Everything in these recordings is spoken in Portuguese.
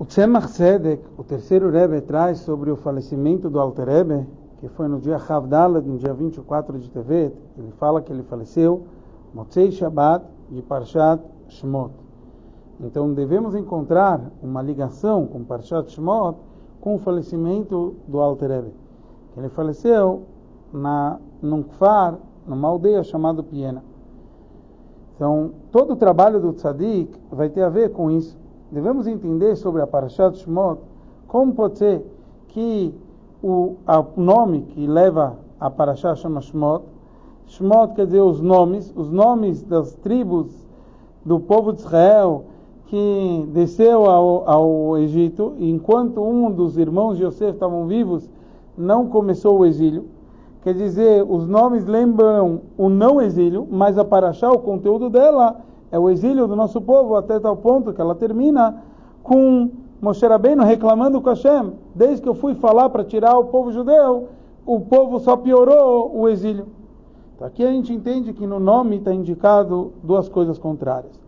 O Tzemach Tzedek, o terceiro Rebbe, traz sobre o falecimento do Alter Rebbe, que foi no dia Havdalah, no dia 24 de Tevet. Ele fala que ele faleceu Motzei Shabbat de Parshat Shmot. Então devemos encontrar uma ligação com Parshat Shmot com o falecimento do Alter Rebbe. Ele faleceu na, num kfar, numa aldeia chamada Piena. Então, todo o trabalho do tzadik vai ter a ver com isso. Devemos entender sobre a Parashat Shmot, como pode ser que o nome que leva a Parashat chama Shmot, Shmot quer dizer os nomes, os nomes das tribos do povo de Israel que desceu ao, ao Egito, enquanto um dos irmãos de Yosef estavam vivos, não começou o exílio. Quer dizer, os nomes lembram o não exílio, mas a Paraxá, o conteúdo dela, é o exílio do nosso povo, até tal ponto que ela termina com Moshe Rabbeinu reclamando com Hashem, desde que eu fui falar para tirar o povo judeu, o povo só piorou o exílio. Então, aqui a gente entende que no nome está indicado duas coisas contrárias.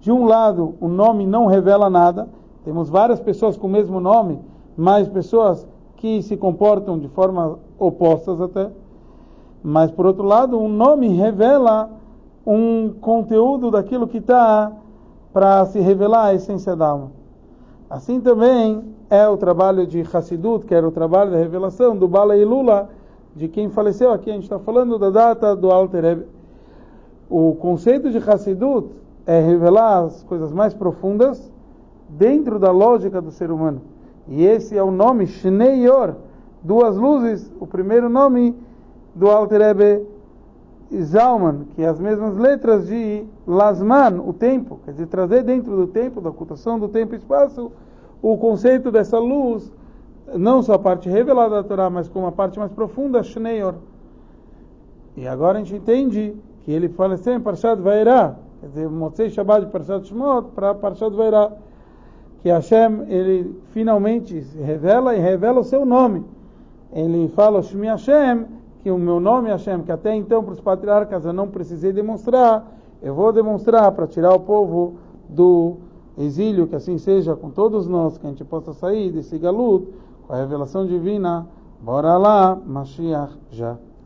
De um lado, o nome não revela nada, temos várias pessoas com o mesmo nome, mas pessoas que se comportam de forma opostas até. Mas, por outro lado, um nome revela um conteúdo daquilo que está para se revelar a essência da alma. Assim também é o trabalho de Hassidut, que era o trabalho da revelação do Bala e Lula, de quem faleceu aqui. A gente está falando da data do Alter Rebbe. O conceito de Hassidut é revelar as coisas mais profundas dentro da lógica do ser humano. E esse é o nome Shnei duas luzes, o primeiro nome do Alter Rebbe Zalman, que é as mesmas letras de Lasman, o tempo, quer dizer, trazer dentro do tempo, da ocultação do tempo e espaço, o conceito dessa luz, não só a parte revelada da Torá, mas como a parte mais profunda, Shneior. E agora a gente entende que ele fala assim, Parshat Vairá, quer dizer, Motzei Shabbat de Parshat Shmot para Parshat Vairá que Hashem ele finalmente revela e revela o seu nome. Ele fala Shmi Hashem, que o meu nome Hashem, que até então para os patriarcas eu não precisei demonstrar, eu vou demonstrar para tirar o povo do exílio, que assim seja com todos nós, que a gente possa sair desse galuto com a revelação divina. Bora lá, Mashiach já.